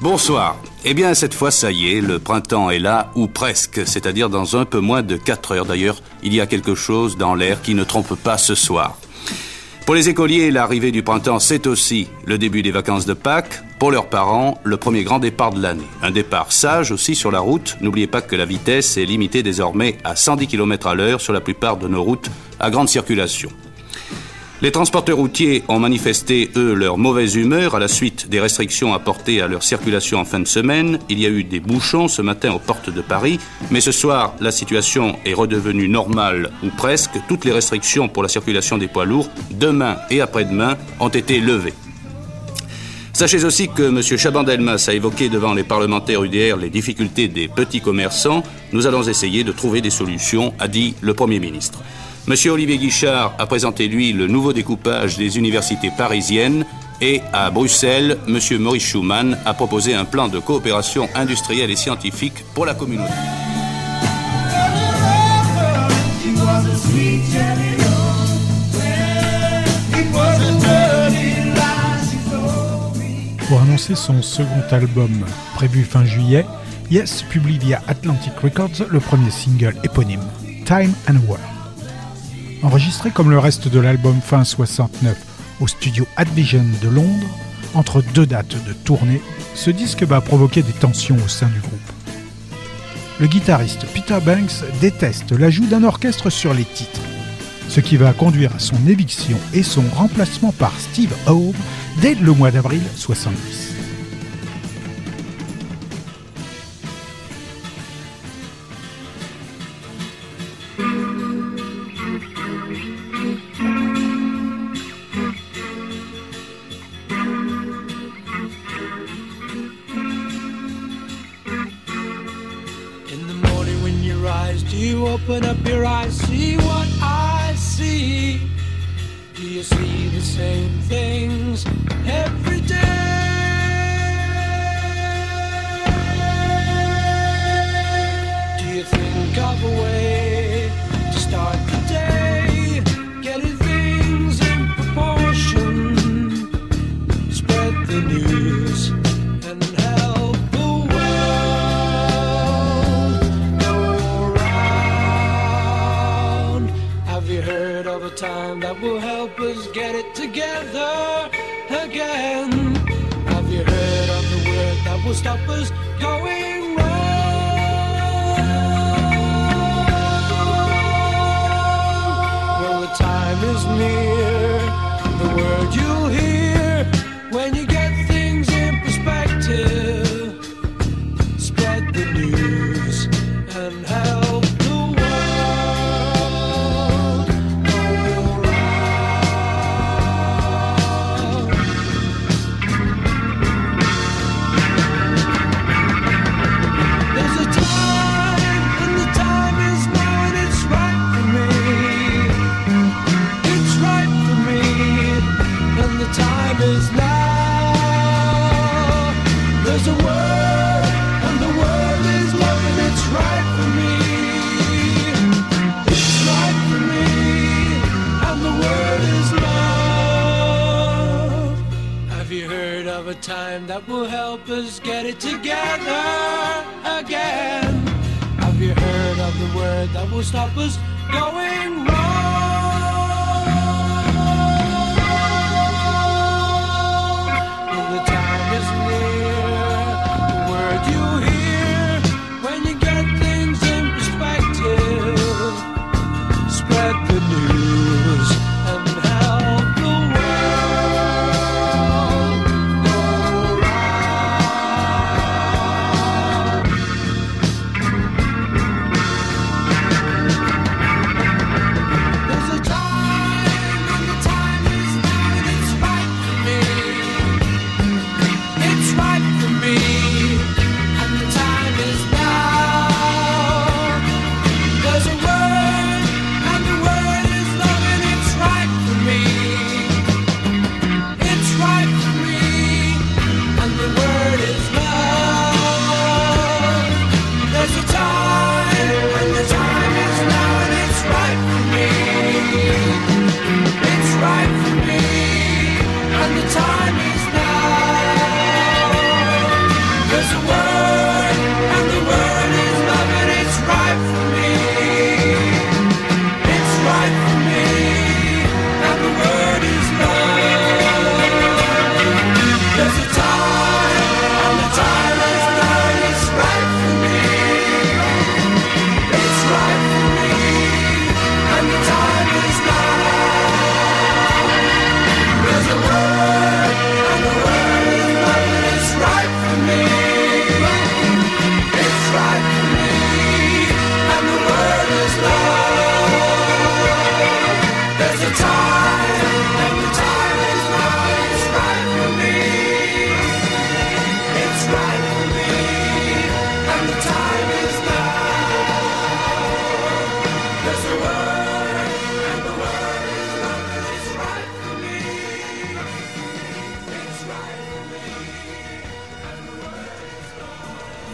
Bonsoir. Eh bien, cette fois, ça y est, le printemps est là, ou presque, c'est-à-dire dans un peu moins de 4 heures. D'ailleurs, il y a quelque chose dans l'air qui ne trompe pas ce soir. Pour les écoliers, l'arrivée du printemps, c'est aussi le début des vacances de Pâques. Pour leurs parents, le premier grand départ de l'année. Un départ sage aussi sur la route. N'oubliez pas que la vitesse est limitée désormais à 110 km à l'heure sur la plupart de nos routes à grande circulation. Les transporteurs routiers ont manifesté, eux, leur mauvaise humeur à la suite des restrictions apportées à leur circulation en fin de semaine. Il y a eu des bouchons ce matin aux portes de Paris, mais ce soir, la situation est redevenue normale, ou presque. Toutes les restrictions pour la circulation des poids lourds, demain et après-demain, ont été levées. Sachez aussi que M. Chabandelmas a évoqué devant les parlementaires UDR les difficultés des petits commerçants. Nous allons essayer de trouver des solutions, a dit le Premier ministre. Monsieur Olivier Guichard a présenté, lui, le nouveau découpage des universités parisiennes et à Bruxelles, Monsieur Maurice Schumann a proposé un plan de coopération industrielle et scientifique pour la communauté. Pour annoncer son second album prévu fin juillet, Yes publie via Atlantic Records le premier single éponyme, Time and World. Enregistré comme le reste de l'album fin 69 au studio Advision de Londres, entre deux dates de tournée, ce disque va provoquer des tensions au sein du groupe. Le guitariste Peter Banks déteste l'ajout d'un orchestre sur les titres, ce qui va conduire à son éviction et son remplacement par Steve Howe dès le mois d'avril 70.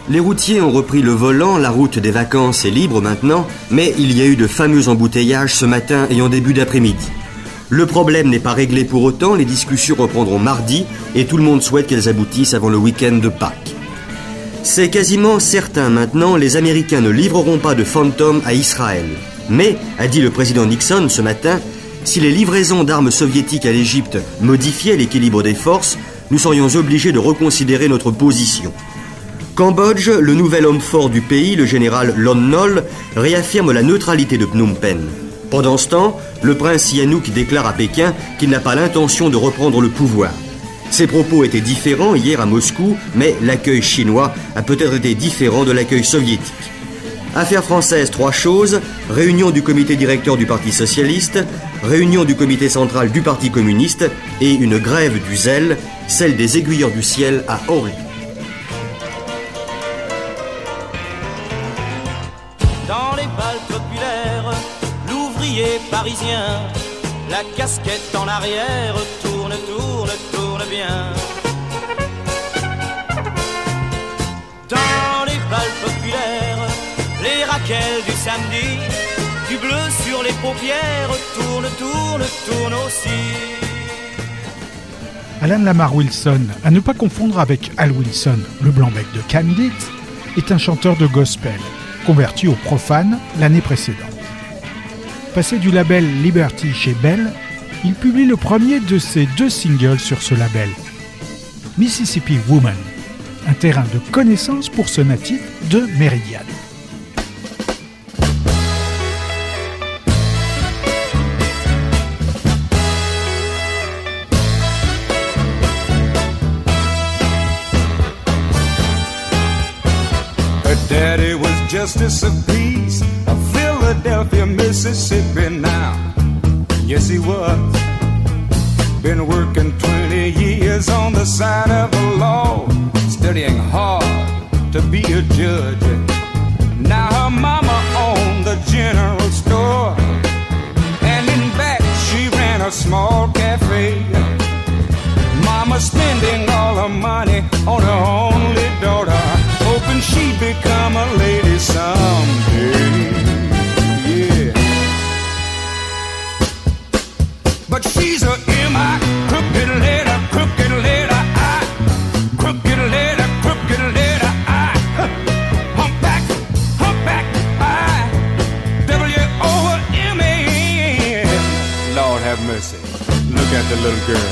Les routiers ont repris le volant, la route des vacances est libre maintenant, mais il y a eu de fameux embouteillages ce matin et en début d'après-midi. Le problème n'est pas réglé pour autant, les discussions reprendront mardi et tout le monde souhaite qu'elles aboutissent avant le week-end de Pâques. C'est quasiment certain maintenant, les Américains ne livreront pas de Phantom à Israël. Mais, a dit le président Nixon ce matin, si les livraisons d'armes soviétiques à l'Égypte modifiaient l'équilibre des forces, nous serions obligés de reconsidérer notre position. Cambodge, le nouvel homme fort du pays, le général Lon Nol, réaffirme la neutralité de Phnom Penh. Pendant ce temps, le prince Sihanouk déclare à Pékin qu'il n'a pas l'intention de reprendre le pouvoir. Ses propos étaient différents hier à Moscou, mais l'accueil chinois a peut-être été différent de l'accueil soviétique. Affaires françaises, trois choses. Réunion du comité directeur du Parti socialiste, réunion du comité central du Parti communiste et une grève du zèle, celle des aiguilleurs du ciel à Henri. Parisien, la casquette en arrière, tourne, tourne, tourne bien. Dans les balles populaires, les raquelles du samedi, du bleu sur les paupières, tourne, tourne, tourne aussi. Alan Lamar Wilson, à ne pas confondre avec Al Wilson, le blanc-bec de Candid, est un chanteur de gospel, converti au profane l'année précédente. Passé du label Liberty chez Bell, il publie le premier de ses deux singles sur ce label, Mississippi Woman, un terrain de connaissance pour ce natif de Meridian. Philadelphia, Mississippi now. Yes, he was. Been working 20 years on the side of the law, studying hard to be a judge. Now her mama owned the general store, and in back she ran a small cafe. Mama spending all her money on her only daughter, hoping she'd become a lady someday. The little girl.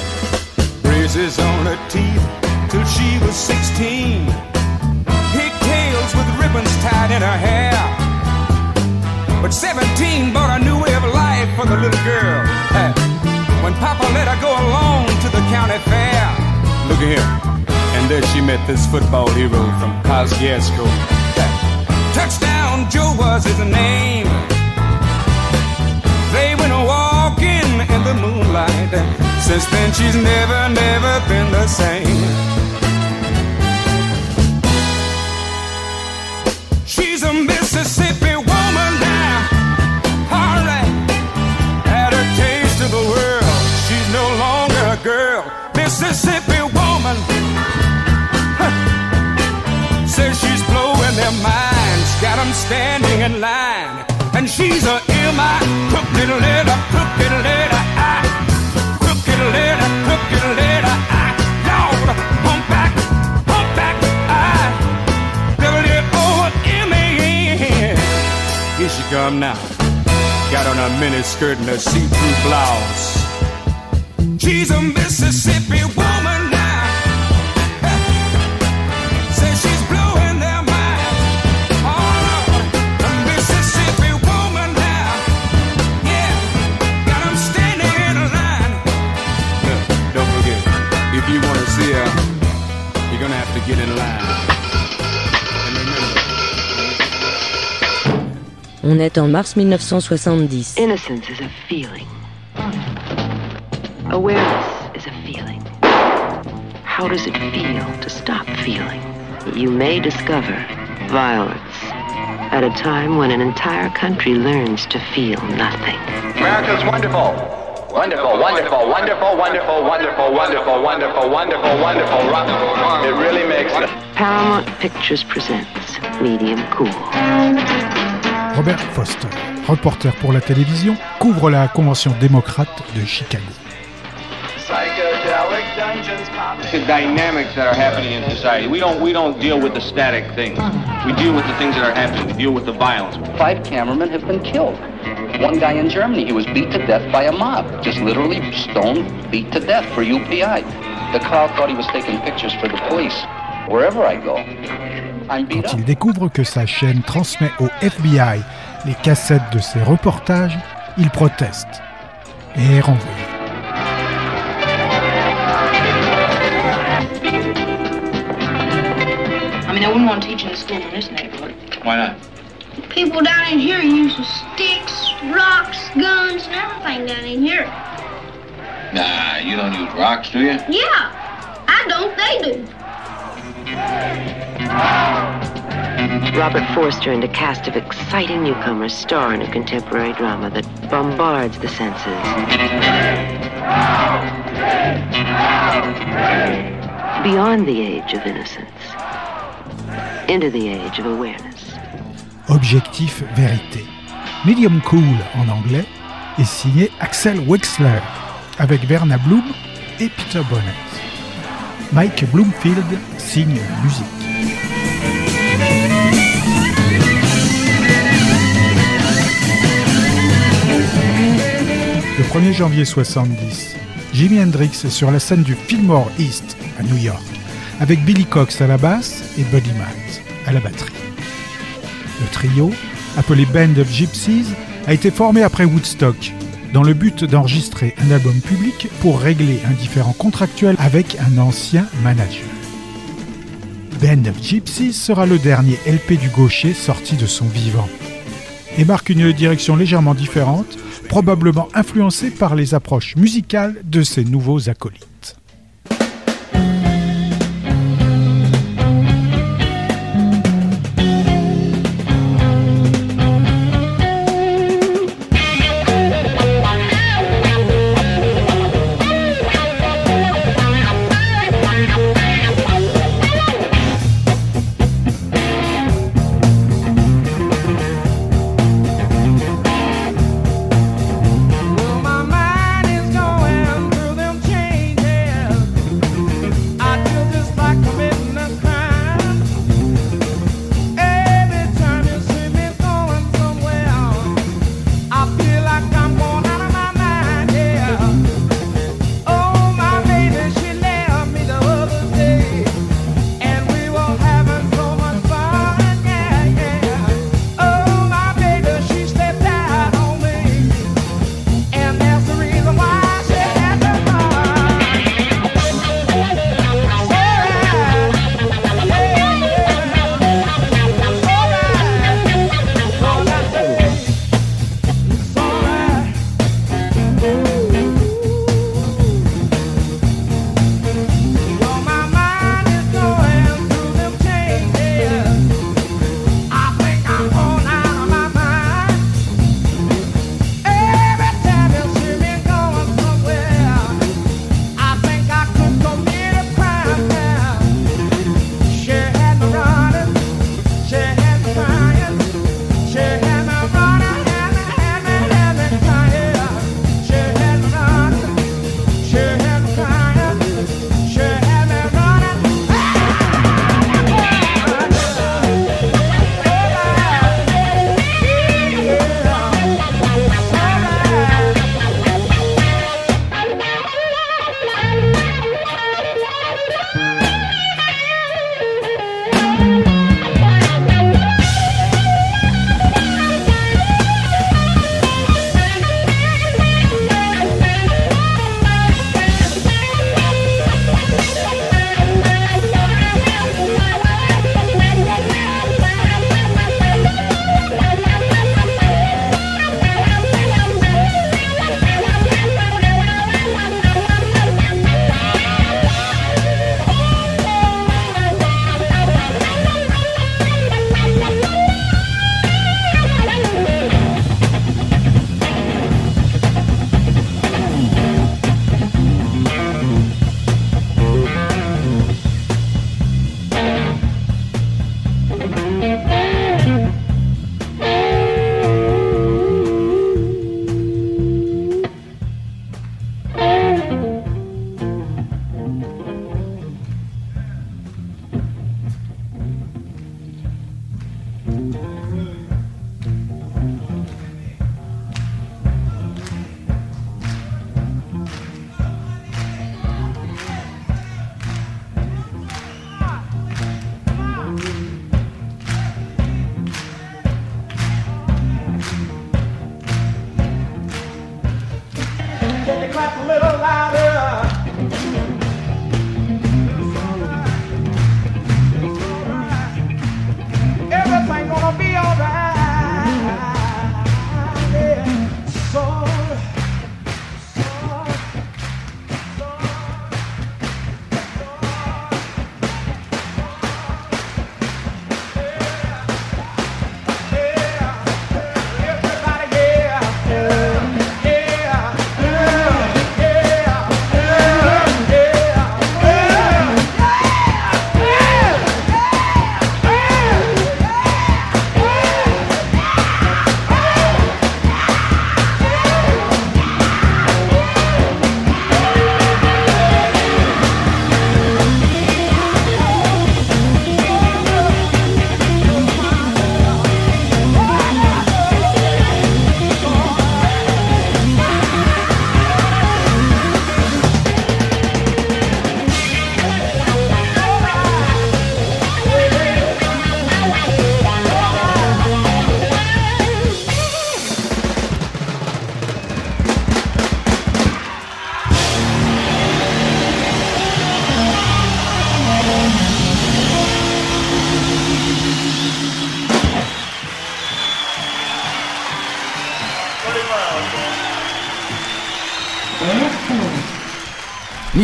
Braces on her teeth till she was 16. Pigtails with ribbons tied in her hair. But 17 brought a new way of life for the little girl. Hey, When Papa let her go along to the county fair. Look at. And there she met this football hero from Kosciuszko. Hey, Touchdown Joe was his name. The moonlight. Since then, she's never, never been the same. She's a Mississippi woman now. All right. Had a taste of the world. She's no longer a girl. Mississippi woman. Says she's blowing their minds. Got 'em standing in line. And she's a M.I. crooked letter, crooked letter Come now. Got on a miniskirt and a see-through blouse. She's a Mississippi On est en mars 1970. Innocence is a feeling. Awareness is a feeling. How does it feel to stop feeling? You may discover violence at a time when an entire country learns to feel nothing. America's wonderful. Wonderful, wonderful, wonderful, wonderful, wonderful, wonderful, wonderful, wonderful, wonderful. Ro- It really makes it. Paramount Pictures presents Medium Cool. Robert Foster, reporter pour la télévision, couvre la convention démocrate de Chicago. The dynamics that are happening in society. We don't we don't deal with the static things. We deal with the things that are happening. We deal with the violence. Five cameramen have been killed. One guy in Germany, he was beat to death by a mob. Just literally stoned, beat to death for UPI. The crowd thought he was taking pictures for the police. Wherever I go, Quand il découvre que sa chaîne transmet au FBI les cassettes de ses reportages, il proteste et est renvoyé. I mean, I wouldn't want to teach in a school in this neighborhood. Why not? People down in here use sticks, rocks, guns, and everything down in here. Nah, you don't use rocks, do you? Yeah, I don't, they do. Robert Forster and a cast of exciting newcomers star in a contemporary drama that bombards the senses. Beyond the age of innocence, into the age of awareness. Objectif Vérité. Medium Cool en anglais est signé Axel Wexler avec Verna Bloom et Peter Bonnet. Mike Bloomfield signe musique. Le 1er janvier 70, Jimi Hendrix est sur la scène du Fillmore East à New York, avec Billy Cox à la basse et Buddy Miles à la batterie. Le trio, appelé Band of Gypsies, a été formé après Woodstock, dans le but d'enregistrer un album public pour régler un différend contractuel avec un ancien manager. Band of Gypsies sera le dernier LP du gaucher sorti de son vivant et marque une direction légèrement différente, probablement influencée par les approches musicales de ses nouveaux acolytes.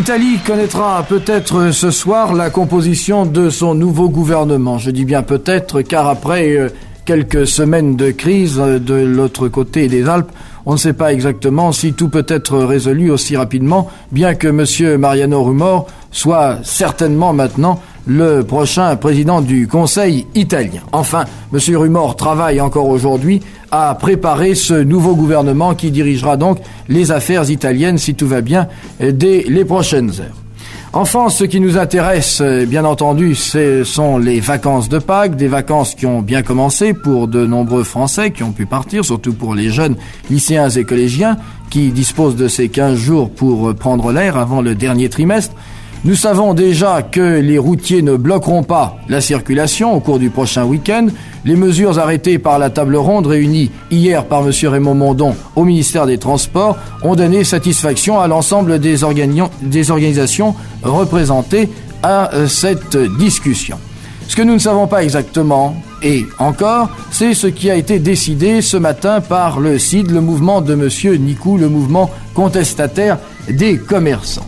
L'Italie connaîtra peut-être ce soir la composition de son nouveau gouvernement. Je dis bien peut-être car après euh, quelques semaines de crise euh, de l'autre côté des Alpes, on ne sait pas exactement si tout peut être résolu aussi rapidement, bien que M. Mariano Rumor soit certainement maintenant le prochain président du Conseil italien. Enfin, M. Rumor travaille encore aujourd'hui à préparer ce nouveau gouvernement qui dirigera donc les affaires italiennes, si tout va bien, dès les prochaines heures. Enfin, ce qui nous intéresse, euh, bien entendu, ce sont les vacances de Pâques, des vacances qui ont bien commencé pour de nombreux Français qui ont pu partir, surtout pour les jeunes lycéens et collégiens qui disposent de ces 15 jours pour prendre l'air avant le dernier trimestre. Nous savons déjà que les routiers ne bloqueront pas la circulation au cours du prochain week-end. Les mesures arrêtées par la table ronde réunie hier par M. Raymond Mondon au ministère des Transports ont donné satisfaction à l'ensemble des, organi- des organisations représentées à euh, cette discussion. Ce que nous ne savons pas exactement, et encore, c'est ce qui a été décidé ce matin par le CID, le mouvement de M. Nikou, le mouvement contestataire des commerçants.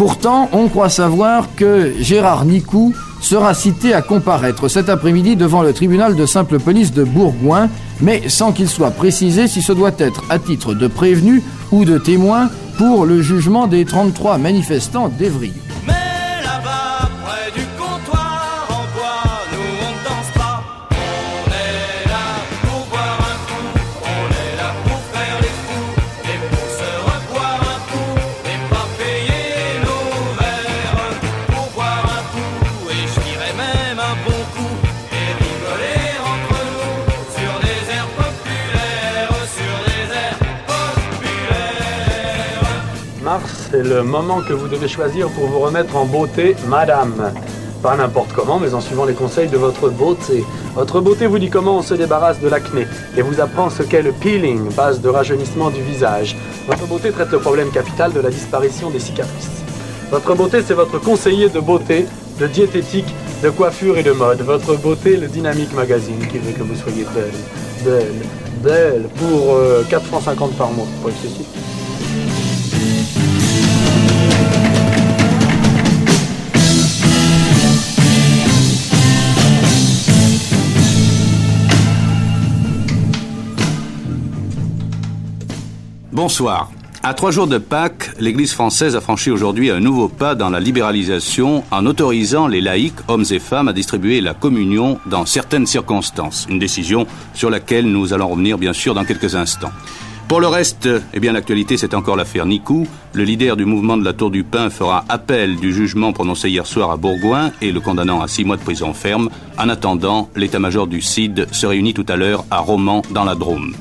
Pourtant, on croit savoir que Gérard Nicou sera cité à comparaître cet après-midi devant le tribunal de simple police de Bourgoin, mais sans qu'il soit précisé si ce doit être à titre de prévenu ou de témoin pour le jugement des 33 manifestants d'Evry. C'est le moment que vous devez choisir pour vous remettre en beauté, madame. Pas n'importe comment, mais en suivant les conseils de votre beauté. Votre beauté vous dit comment on se débarrasse de l'acné et vous apprend ce qu'est le peeling, base de rajeunissement du visage. Votre beauté traite le problème capital de la disparition des cicatrices. Votre beauté, c'est votre conseiller de beauté, de diététique, de coiffure et de mode. Votre beauté, le Dynamique Magazine, qui veut que vous soyez belle, belle, belle, pour euh, 4 francs 50 par mois. Pas excessif. Bonsoir. À trois jours de Pâques, l'Église française a franchi aujourd'hui un nouveau pas dans la libéralisation en autorisant les laïcs, hommes et femmes, à distribuer la communion dans certaines circonstances. Une décision sur laquelle nous allons revenir bien sûr dans quelques instants. Pour le reste, eh bien l'actualité c'est encore l'affaire Nicou. Le leader du mouvement de la Tour du Pain fera appel du jugement prononcé hier soir à Bourgoin et le condamnant à six mois de prison ferme. En attendant, l'état-major du CID se réunit tout à l'heure à Romans dans la Drôme.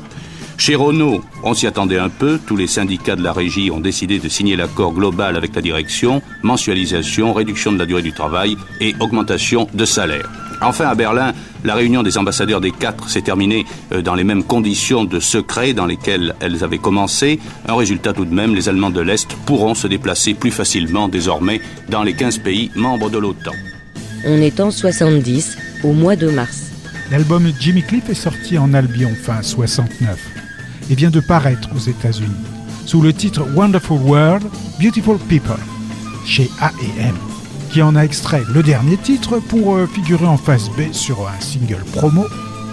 Chez Renault, on s'y attendait un peu. Tous les syndicats de la régie ont décidé de signer l'accord global avec la direction, mensualisation, réduction de la durée du travail et augmentation de salaire. Enfin, à Berlin, La réunion des ambassadeurs des quatre s'est terminée euh, dans les mêmes conditions de secret dans lesquelles elles avaient commencé. Un résultat tout de même, les Allemands de l'Est pourront se déplacer plus facilement désormais dans les 15 pays membres de l'OTAN. On est en 70, au mois de mars. L'album Jimmy Cliff est sorti en Albion fin 69 et vient de paraître aux États-Unis sous le titre Wonderful World, Beautiful People chez A&M qui en a extrait le dernier titre pour euh, figurer en face B sur un single promo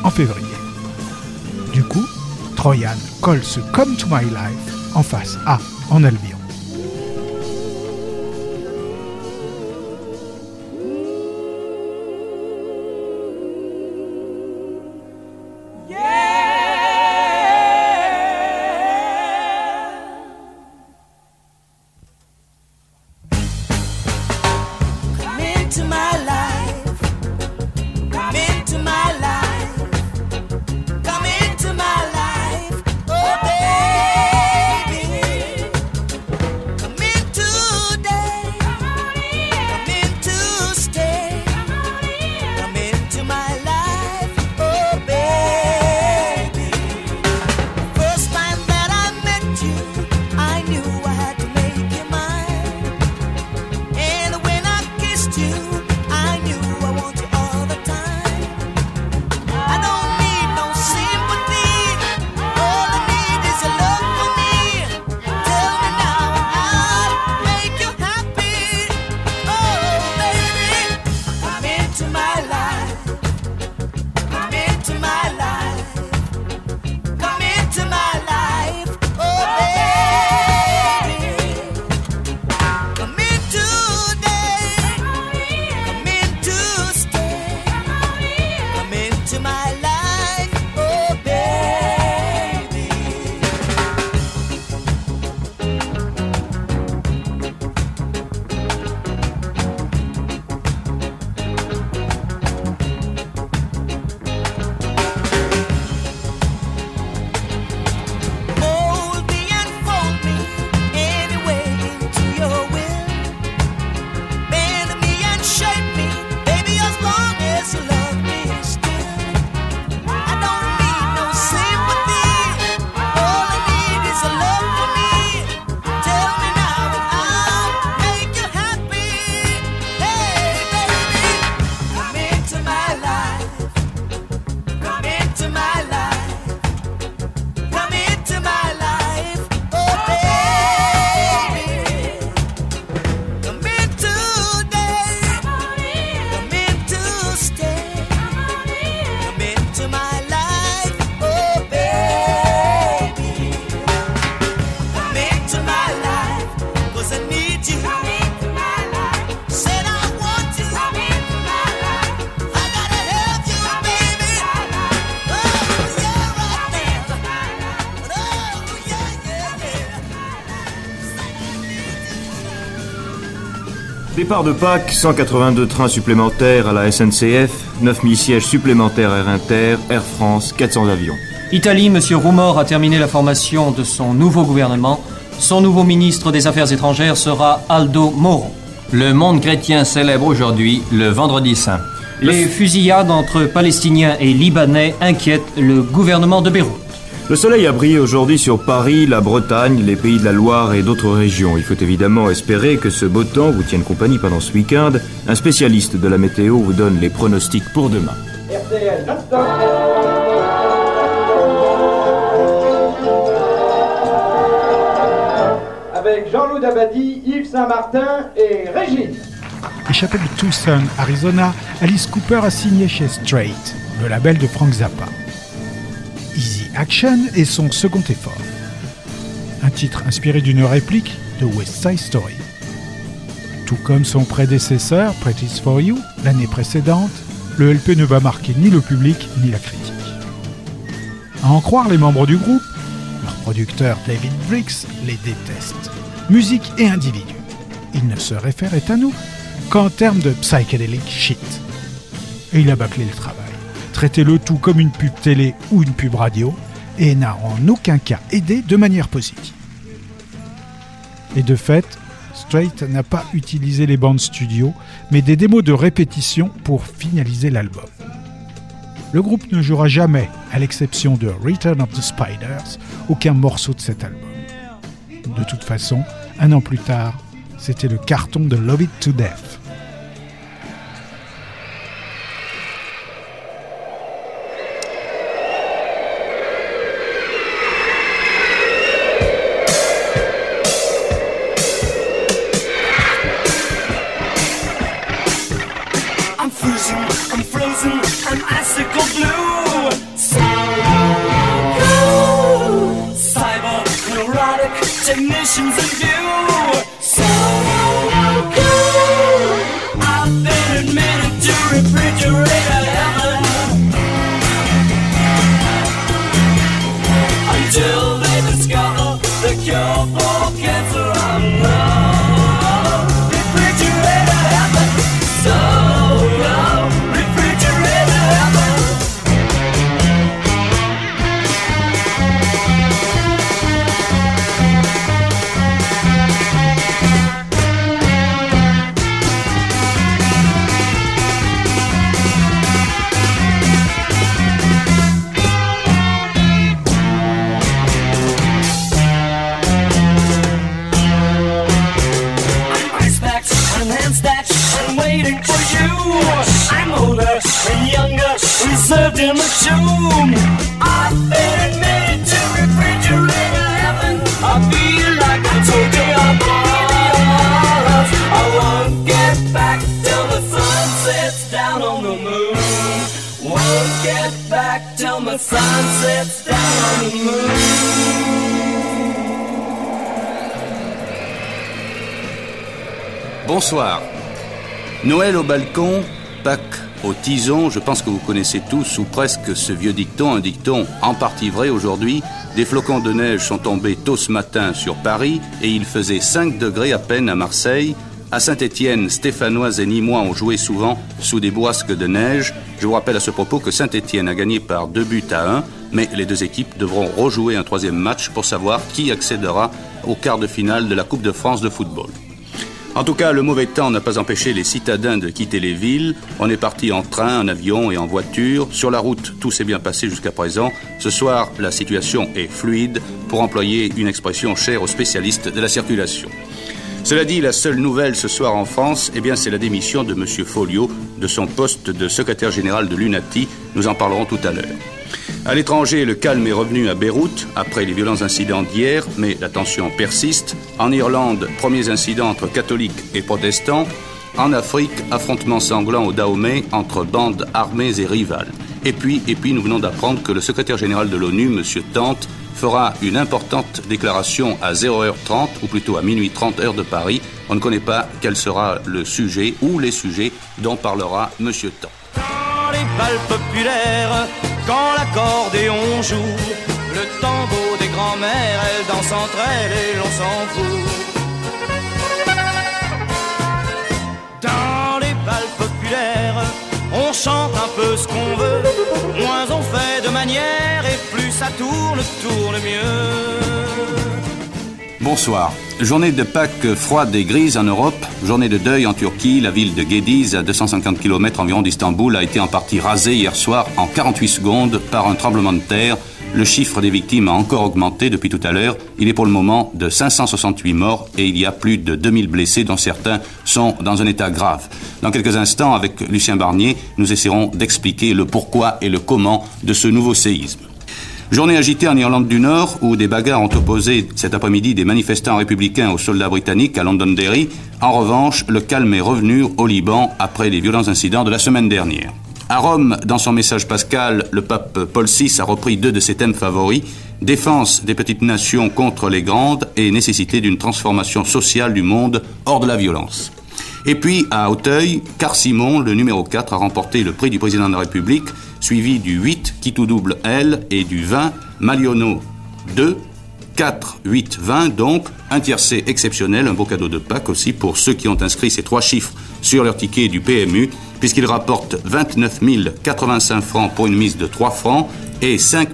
en février. Du coup, Troyan colle ce Come to My Life en face A en Albion. Départ de Pâques, 182 trains supplémentaires à la SNCF, 9000 sièges supplémentaires Air Inter, Air France, 400 avions. Italie, M. Roumor a terminé la formation de son nouveau gouvernement. Son nouveau ministre des Affaires étrangères sera Aldo Moro. Le monde chrétien célèbre aujourd'hui le Vendredi Saint. Les fusillades entre Palestiniens et Libanais inquiètent le gouvernement de Beyrouth. Le soleil a brillé aujourd'hui sur Paris, la Bretagne, les pays de la Loire et d'autres régions. Il faut évidemment espérer que ce beau temps vous tienne compagnie pendant ce week-end. Un spécialiste de la météo vous donne les pronostics pour demain. RTL non-stop. Avec Jean-Loup Dabadi, Yves Saint-Martin et Régine. Échappé de Tucson, Arizona, Alice Cooper a signé chez Straight, le label de Frank Zappa. Action est son second effort. Un titre inspiré d'une réplique de West Side Story. Tout comme son prédécesseur, Pretty's for You, l'année précédente, le LP ne va marquer ni le public ni la critique. À en croire les membres du groupe, leur producteur David Briggs les déteste. Musique et individu. Il ne se référait à nous qu'en termes de psychedelic shit. Et il a bâclé le travail. Traité le tout comme une pub télé ou une pub radio et n'a en aucun cas aidé de manière positive. Et de fait, Straight n'a pas utilisé les bandes studio, mais des démos de répétition pour finaliser l'album. Le groupe ne jouera jamais, à l'exception de Return of the Spiders, aucun morceau de cet album. De toute façon, un an plus tard, c'était le carton de Love It to Death. Technicians in view. Bonsoir. Noël au balcon, Pâques au tison, je pense que vous connaissez tous ou presque ce vieux dicton, un dicton en partie vrai aujourd'hui. Des flocons de neige sont tombés tôt ce matin sur Paris et il faisait 5 degrés à peine à Marseille. À Saint-Étienne, Stéphanois et Nîmois ont joué souvent sous des bourrasques de neige. Je vous rappelle à ce propos que Saint-Étienne a gagné par deux buts à un, mais les deux équipes devront rejouer un troisième match pour savoir qui accédera au quart de finale de la Coupe de France de football. En tout cas, le mauvais temps n'a pas empêché les citadins de quitter les villes. On est parti en train, en avion et en voiture. Sur la route, tout s'est bien passé jusqu'à présent. Ce soir, la situation est fluide, pour employer une expression chère aux spécialistes de la circulation. Cela dit, la seule nouvelle ce soir en France, eh bien, c'est la démission de M. Folio de son poste de secrétaire général de l'UNATI. Nous en parlerons tout à l'heure. À l'étranger, le calme est revenu à Beyrouth après les violents incidents d'hier, mais la tension persiste. En Irlande, premiers incidents entre catholiques et protestants. En Afrique, affrontements sanglants au Dahomey entre bandes armées et rivales. Et puis, et puis, nous venons d'apprendre que le secrétaire général de l'ONU, M. Tante, fera une importante déclaration à 0h30, ou plutôt à minuit 30 heure de Paris. On ne connaît pas quel sera le sujet ou les sujets dont parlera M. Tante. Les quand l'accordéon joue, le tambour des grands-mères, elles dansent entre elles et l'on s'en fout. Dans les balles populaires, on chante un peu ce qu'on veut, moins on fait de manière et plus ça tourne, tourne mieux. Bonsoir. Journée de Pâques froide et grise en Europe, journée de deuil en Turquie, la ville de Gediz, à 250 km environ d'Istanbul, a été en partie rasée hier soir en 48 secondes par un tremblement de terre. Le chiffre des victimes a encore augmenté depuis tout à l'heure. Il est pour le moment de 568 morts et il y a plus de 2000 blessés dont certains sont dans un état grave. Dans quelques instants, avec Lucien Barnier, nous essaierons d'expliquer le pourquoi et le comment de ce nouveau séisme. Journée agitée en Irlande du Nord où des bagarres ont opposé cet après-midi des manifestants républicains aux soldats britanniques à Londonderry. En revanche, le calme est revenu au Liban après les violents incidents de la semaine dernière. À Rome, dans son message pascal, le pape Paul VI a repris deux de ses thèmes favoris défense des petites nations contre les grandes et nécessité d'une transformation sociale du monde hors de la violence. Et puis, à Auteuil, Car Simon, le numéro 4, a remporté le prix du président de la République, suivi du 8, qui tout double L, et du 20, Maliono 2, 4, 8, 20, donc un tiercé exceptionnel, un beau cadeau de Pâques aussi pour ceux qui ont inscrit ces trois chiffres sur leur ticket du PMU, puisqu'ils rapportent 29 085 francs pour une mise de 3 francs et 5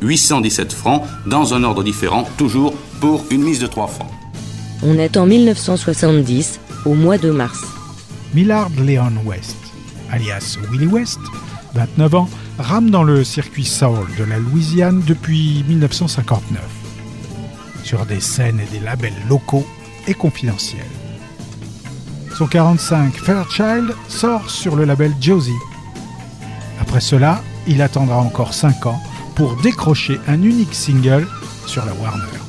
817 francs dans un ordre différent, toujours pour une mise de 3 francs. On est en 1970, au mois de mars. Millard Leon West, alias Willie West, 29 ans, rame dans le circuit soul de la Louisiane depuis 1959, sur des scènes et des labels locaux et confidentiels. Son 45 Fairchild sort sur le label Josie. Après cela, il attendra encore 5 ans pour décrocher un unique single sur la Warner.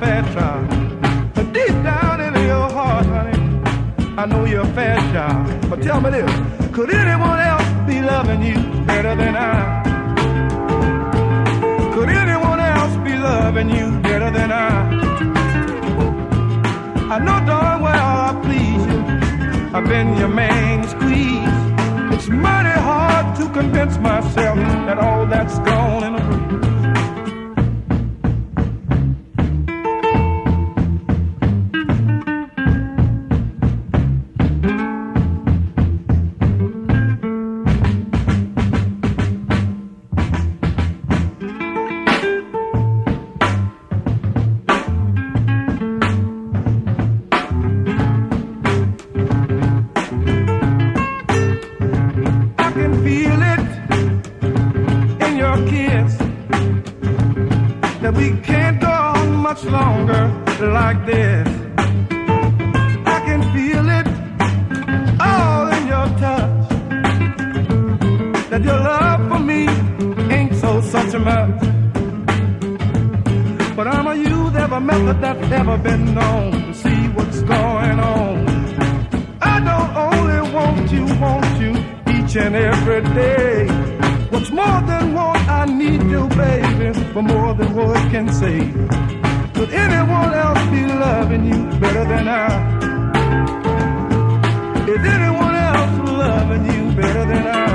Fair try. But deep down in your heart, honey, I know you're a fair child. But tell me this, could anyone else be loving you better than I? Could anyone else be loving you better than I? I know darn well I please you. I've been your main squeeze. It's mighty hard to convince myself that all that's gone in a breeze. Than want, I need you, baby, for more than words can say. Could anyone else be loving you better than I? Is anyone else loving you better than I?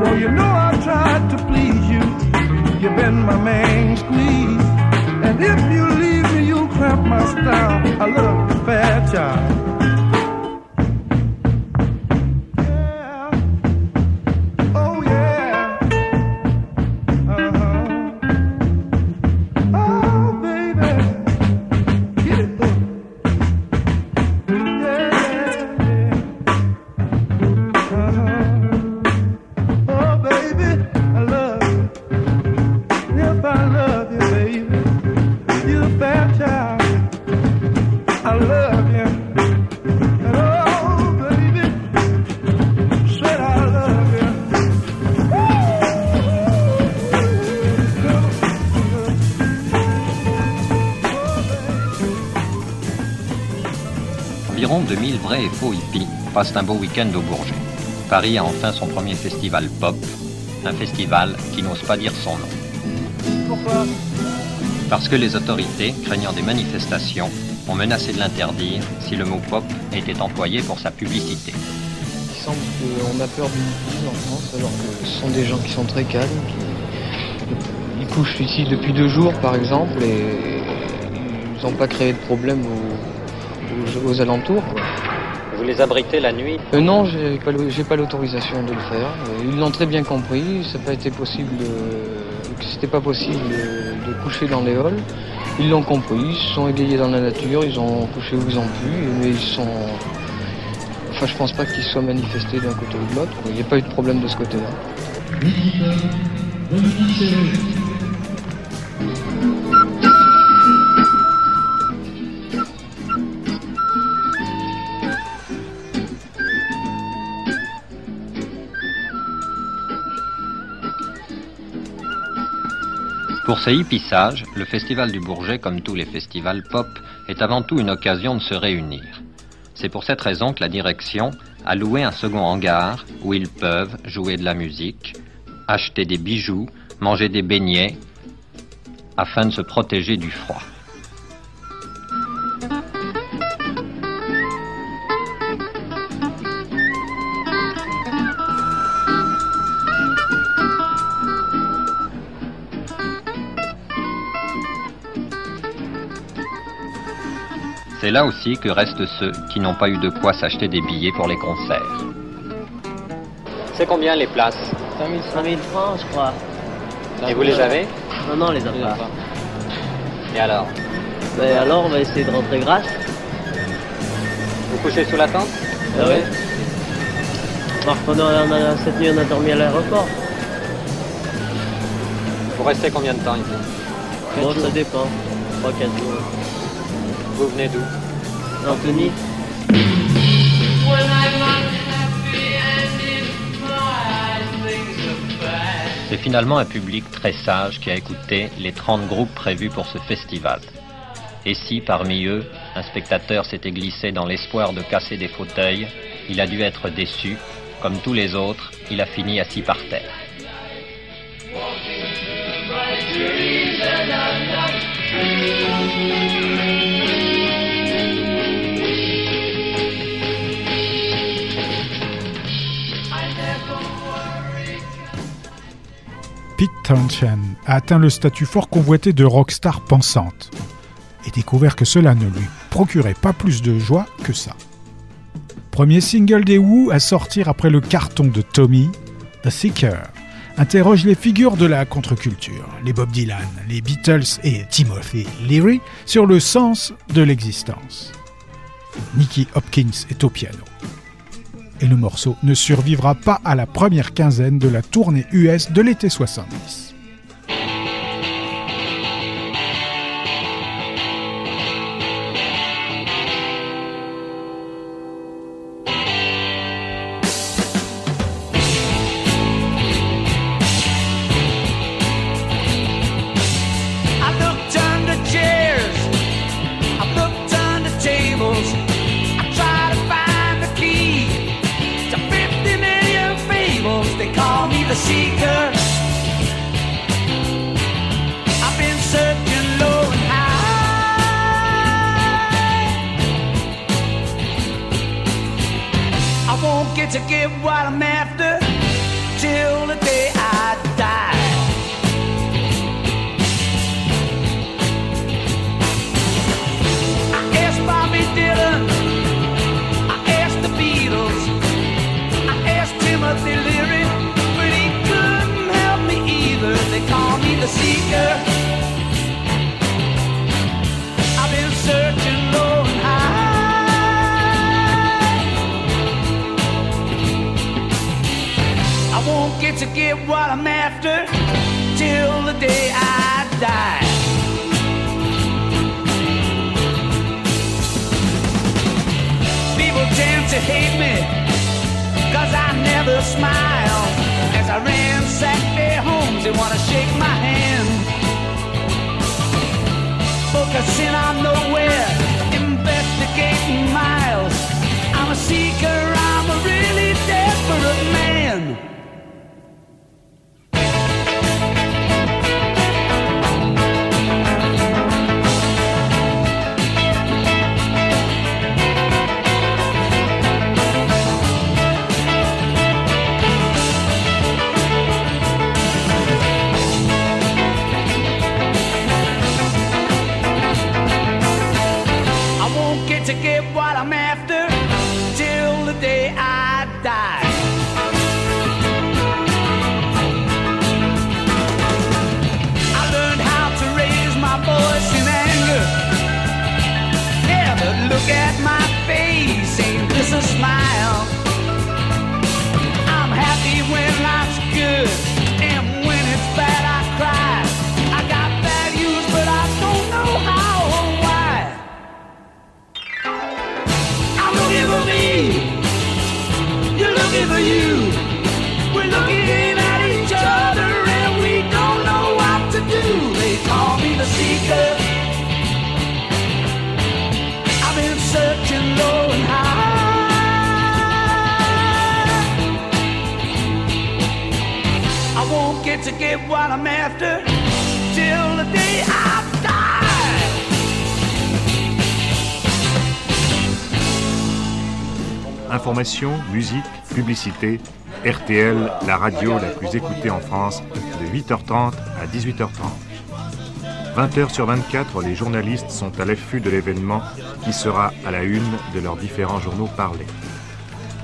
Well, you know I tried to please you. You've been my main squeeze. And if you leave me, you'll cramp my style. I love the fair child. Environ 2000 vrais et faux hippies passent un beau week-end au Bourget. Paris a enfin son premier festival pop, un festival qui n'ose pas dire son nom. Pourquoi? Parce que les autorités, craignant des manifestations, ont menacé de l'interdire si le mot pop était employé pour sa publicité. Il semble qu'on a peur du hippie en France, alors que ce sont des gens qui sont très calmes. qui- Ils couchent ici depuis deux jours, par exemple, et ils n'ont pas créé de problème aux, aux- aux alentours. quoi. Vous les abritez la nuit Euh, non, j'ai pas, le- j'ai pas l'autorisation de le faire. Euh, Ils l'ont très bien compris. Ça n'a pas été possible, de- que c'était pas possible de, de coucher dans les halls. Ils l'ont compris. Ils se sont égayés dans la nature. Ils ont couché où ils ont pu. Mais ils sont. Enfin, je pense pas qu'ils soient manifestés d'un côté ou de l'autre. Il n'y a pas eu de problème de ce côté-là. Pour ce hippissage, le Festival du Bourget, comme tous les festivals pop, est avant tout une occasion de se réunir. C'est pour cette raison que la direction a loué un second hangar où ils peuvent jouer de la musique, acheter des bijoux, manger des beignets, afin de se protéger du froid. Là aussi que restent ceux qui n'ont pas eu de quoi s'acheter des billets pour les concerts. C'est combien les places 5000 5000 francs, je crois. Et vous les avez Non, non, on les a pas. Et alors Ben alors, on va essayer de rentrer grâce. Vous couchez sous la tente Ah ouais Par contre, on a- cette nuit, on a dormi à l'aéroport. Vous restez combien de temps ici? Bon, ça dépend. 3-4 jours. Vous venez d'où? Anthony C'est finalement un public très sage qui a écouté les 30 groupes prévus pour ce festival. Et si, parmi eux, un spectateur s'était glissé dans l'espoir de casser des fauteuils, il a dû être déçu. Comme tous les autres, il a fini assis par terre. Pete Townshend a atteint le statut fort convoité de rockstar pensante et découvert que cela ne lui procurait pas plus de joie que ça. Premier single des Who à sortir après le carton de Tommy, The Seeker, interroge les figures de la contre-culture, les Bob Dylan, les Beatles et Timothy Leary sur le sens de l'existence. Nicky Hopkins est au piano. Et le morceau ne survivra pas à la première quinzaine de la tournée US de l'été 70. Won't get to get what I'm after till the day I die. I asked Bobby Dylan. I asked the Beatles. I asked Timothy Leary, but he couldn't help me either. They call me the seeker. Get what I'm after till the day I die. People tend to hate me Cause I never smile. As I ransack their homes They wanna shake my hand. Focusing on nowhere Investigating miles. I'm a seeker I'm a really desperate man to after. Information, musique, publicité. RTL, la radio la plus écoutée en France, de 8h30 à 18h30. 20h sur 24, les journalistes sont à l'affût de l'événement qui sera à la une de leurs différents journaux parlés.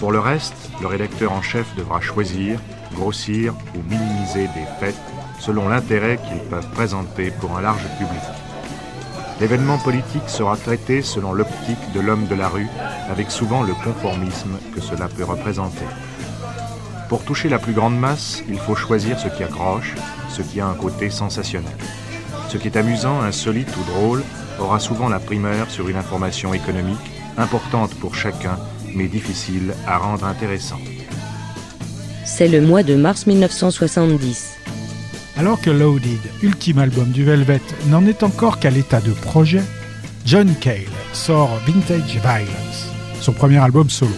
Pour le reste, le rédacteur en chef devra choisir, grossir ou minimiser des faits selon l'intérêt qu'ils peuvent présenter pour un large public. L'événement politique sera traité selon l'optique de l'homme de la rue, avec souvent le conformisme que cela peut représenter. Pour toucher la plus grande masse, il faut choisir ce qui accroche, ce qui a un côté sensationnel. Ce qui est amusant, insolite ou drôle aura souvent la primeur sur une information économique, importante pour chacun, mais difficile à rendre intéressante. C'est le mois de mars 1970. Alors que Loaded, ultime album du Velvet, n'en est encore qu'à l'état de projet, John Cale sort Vintage Violence, son premier album solo.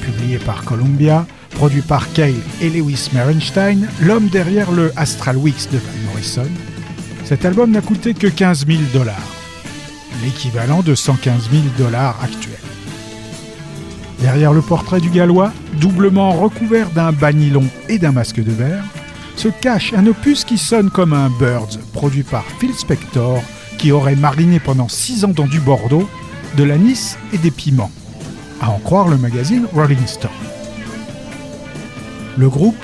Publié par Columbia, produit par Cale et Lewis Merenstein, l'homme derrière le Astral Weeks de Van Morrison, cet album n'a coûté que 15 000 dollars, l'équivalent de 115 000 dollars actuels. Derrière le portrait du Gallois, doublement recouvert d'un bas nylon et d'un masque de verre, se cache un opus qui sonne comme un Birds, produit par Phil Spector, qui aurait mariné pendant 6 ans dans du Bordeaux, de l'anis et des piments, à en croire le magazine Rolling Stone. Le groupe,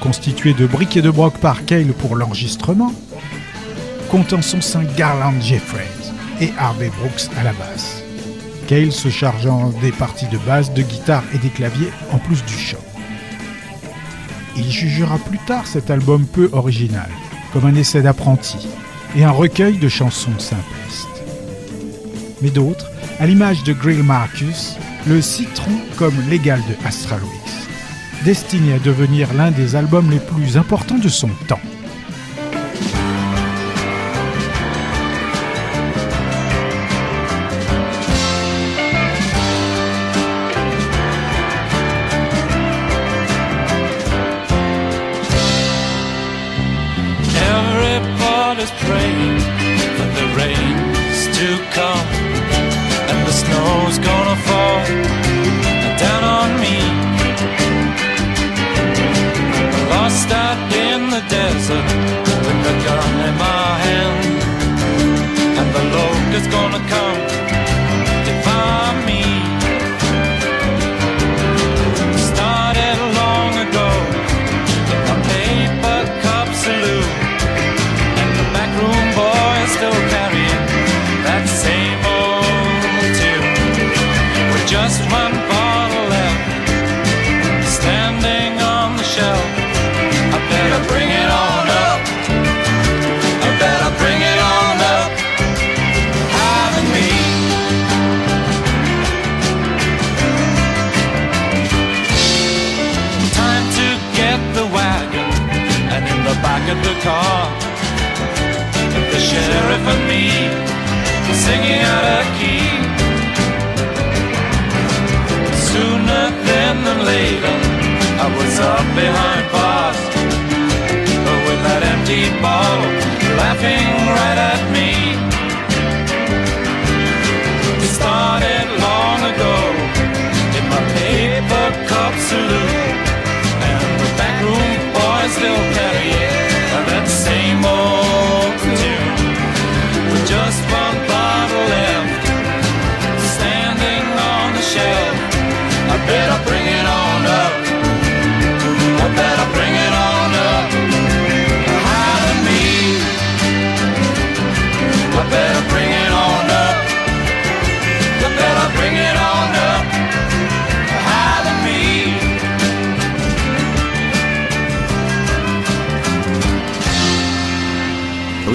constitué de briques et de broc par Cale pour l'enregistrement, compte en son sein Garland Jeffreys et Harvey Brooks à la basse. Cale se chargeant des parties de basse, de guitare et des claviers en plus du chant. Il jugera plus tard cet album peu original, comme un essai d'apprenti et un recueil de chansons simplistes. Mais d'autres, à l'image de Grill Marcus, le citeront comme l'égal de Astral Weeks, destiné à devenir l'un des albums les plus importants de son temps. Gonna come of the sheriff and me singing out of key. Sooner than later, I was up behind bars with that empty bottle laughing right at me. It started long ago in my paper cup saloon, and the backroom boys still carrying that same old tune. With just one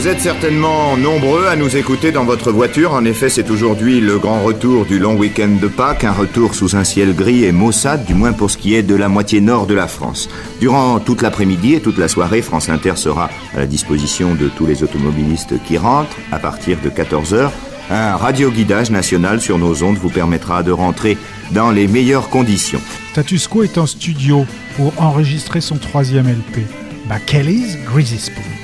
Vous êtes certainement nombreux à nous écouter dans votre voiture. En effet, c'est aujourd'hui le grand retour du long week-end de Pâques, un retour sous un ciel gris et maussade, du moins pour ce qui est de la moitié nord de la France. Durant toute l'après-midi et toute la soirée, France Inter sera à la disposition de tous les automobilistes qui rentrent à partir de 14h. Un radio-guidage national sur nos ondes vous permettra de rentrer dans les meilleures conditions. Status Quo est en studio pour enregistrer son troisième LP, Kelly's Greasy Spoon?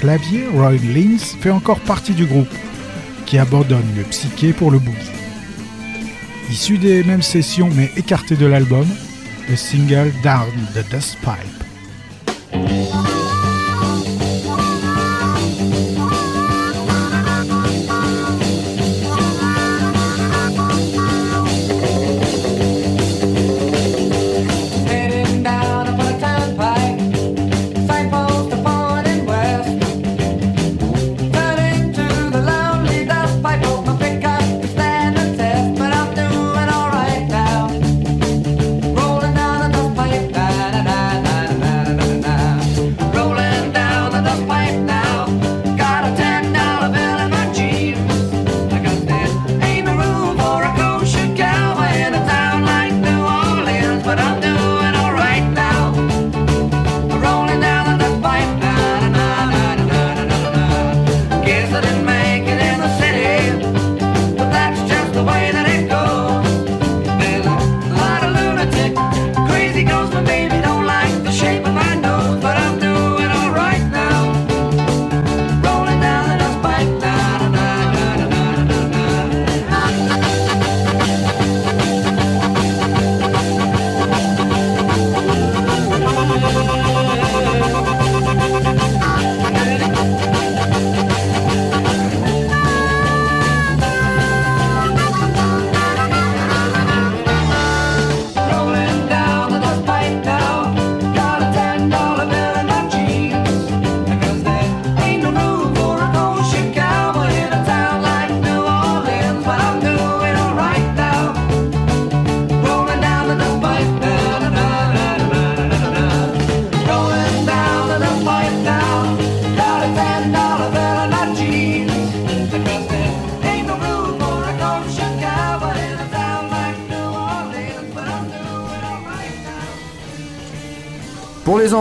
Clavier, Roy Lins, fait encore partie du groupe, qui abandonne le psyché pour le boogie. Issu des mêmes sessions mais écarté de l'album, le single Down the Dust Pipe.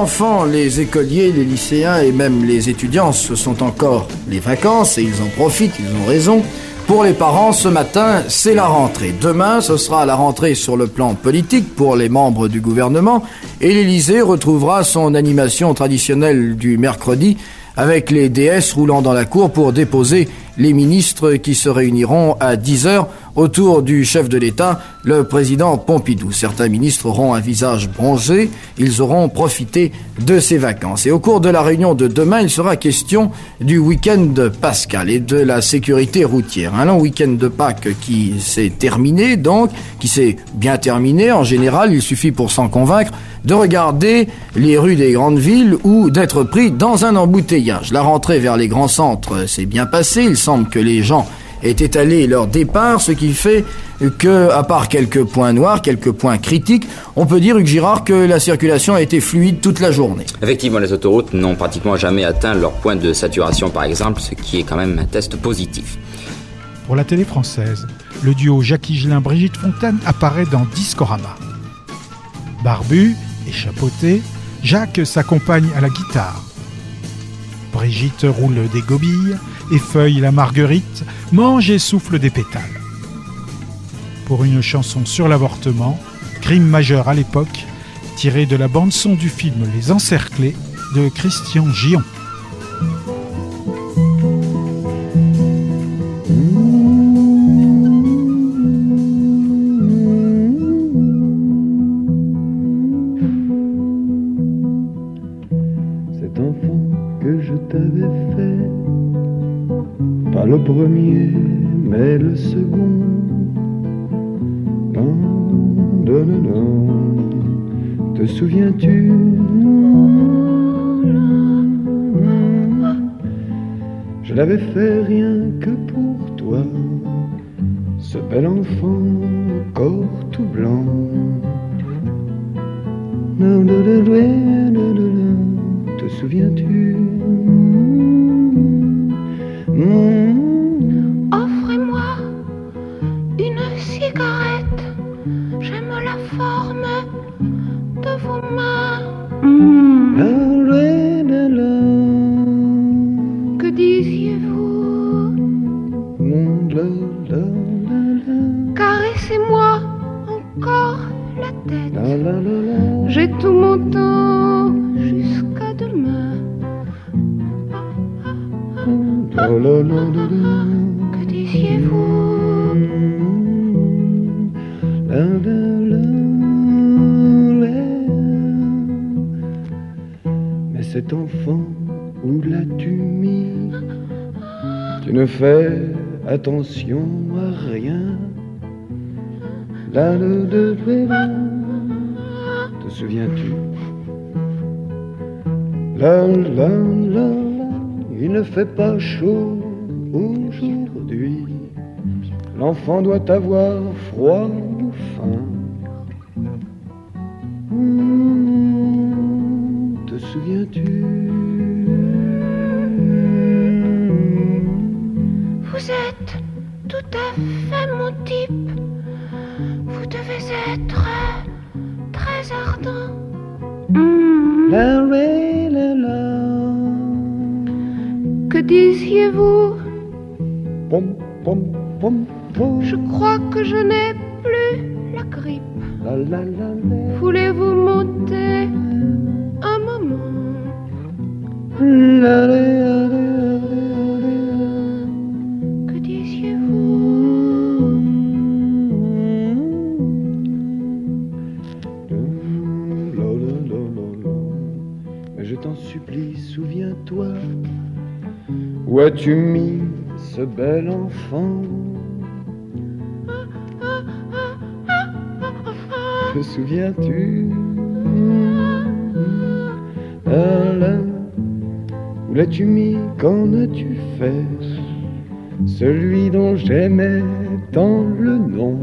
Enfants, les écoliers, les lycéens et même les étudiants, ce sont encore les vacances et ils en profitent, ils ont raison. Pour les parents, ce matin, c'est la rentrée. Demain, ce sera la rentrée sur le plan politique pour les membres du gouvernement et l'Élysée retrouvera son animation traditionnelle du mercredi avec les DS roulant dans la cour pour déposer les ministres qui se réuniront à 10 heures autour du chef de l'État, le président Pompidou. Certains ministres auront un visage bronzé, ils auront profité de ces vacances. Et au cours de la réunion de demain, il sera question du week-end pascal et de la sécurité routière. Un long week-end de Pâques qui s'est terminé, donc, qui s'est bien terminé. En général, il suffit pour s'en convaincre de regarder les rues des grandes villes ou d'être pris dans un embouteillage. La rentrée vers les grands centres s'est bien passée. Il semble que les gens aient étalé leur départ, ce qui fait que, à part quelques points noirs, quelques points critiques, on peut dire, Hugues Girard, que la circulation a été fluide toute la journée. Effectivement, les autoroutes n'ont pratiquement jamais atteint leur point de saturation, par exemple, ce qui est quand même un test positif. Pour la télé française, le duo Jacques Higelin-Brigitte Fontaine apparaît dans Discorama. Barbu et chapeauté, Jacques s'accompagne à la guitare. Brigitte roule des gobilles, effeuille la marguerite, mange et souffle des pétales. Pour une chanson sur l'avortement, crime majeur à l'époque, tirée de la bande-son du film Les Encerclés de Christian Gion. Le premier, mais le second. Non, non, non. Te souviens-tu? Je l'avais fait rien que pour toi, ce bel enfant corps tout blanc. Te souviens-tu? Forme de vos mains. Que attention à rien. La, la, la. Te souviens-tu? La, la, la. Il ne fait pas chaud aujourd'hui. L'enfant doit avoir froid Pom, pom, pom, pom. Je crois que je n'ai plus la grippe. La, la, la, la. Voulez-vous monter un moment? Que disiez-vous? Je t'en supplie, souviens-toi. Où as-tu mis ce bel enfant. Te souviens-tu? La, la. Où l'as-tu mis? Qu'en as-tu fait? Celui dont j'aimais tant le nom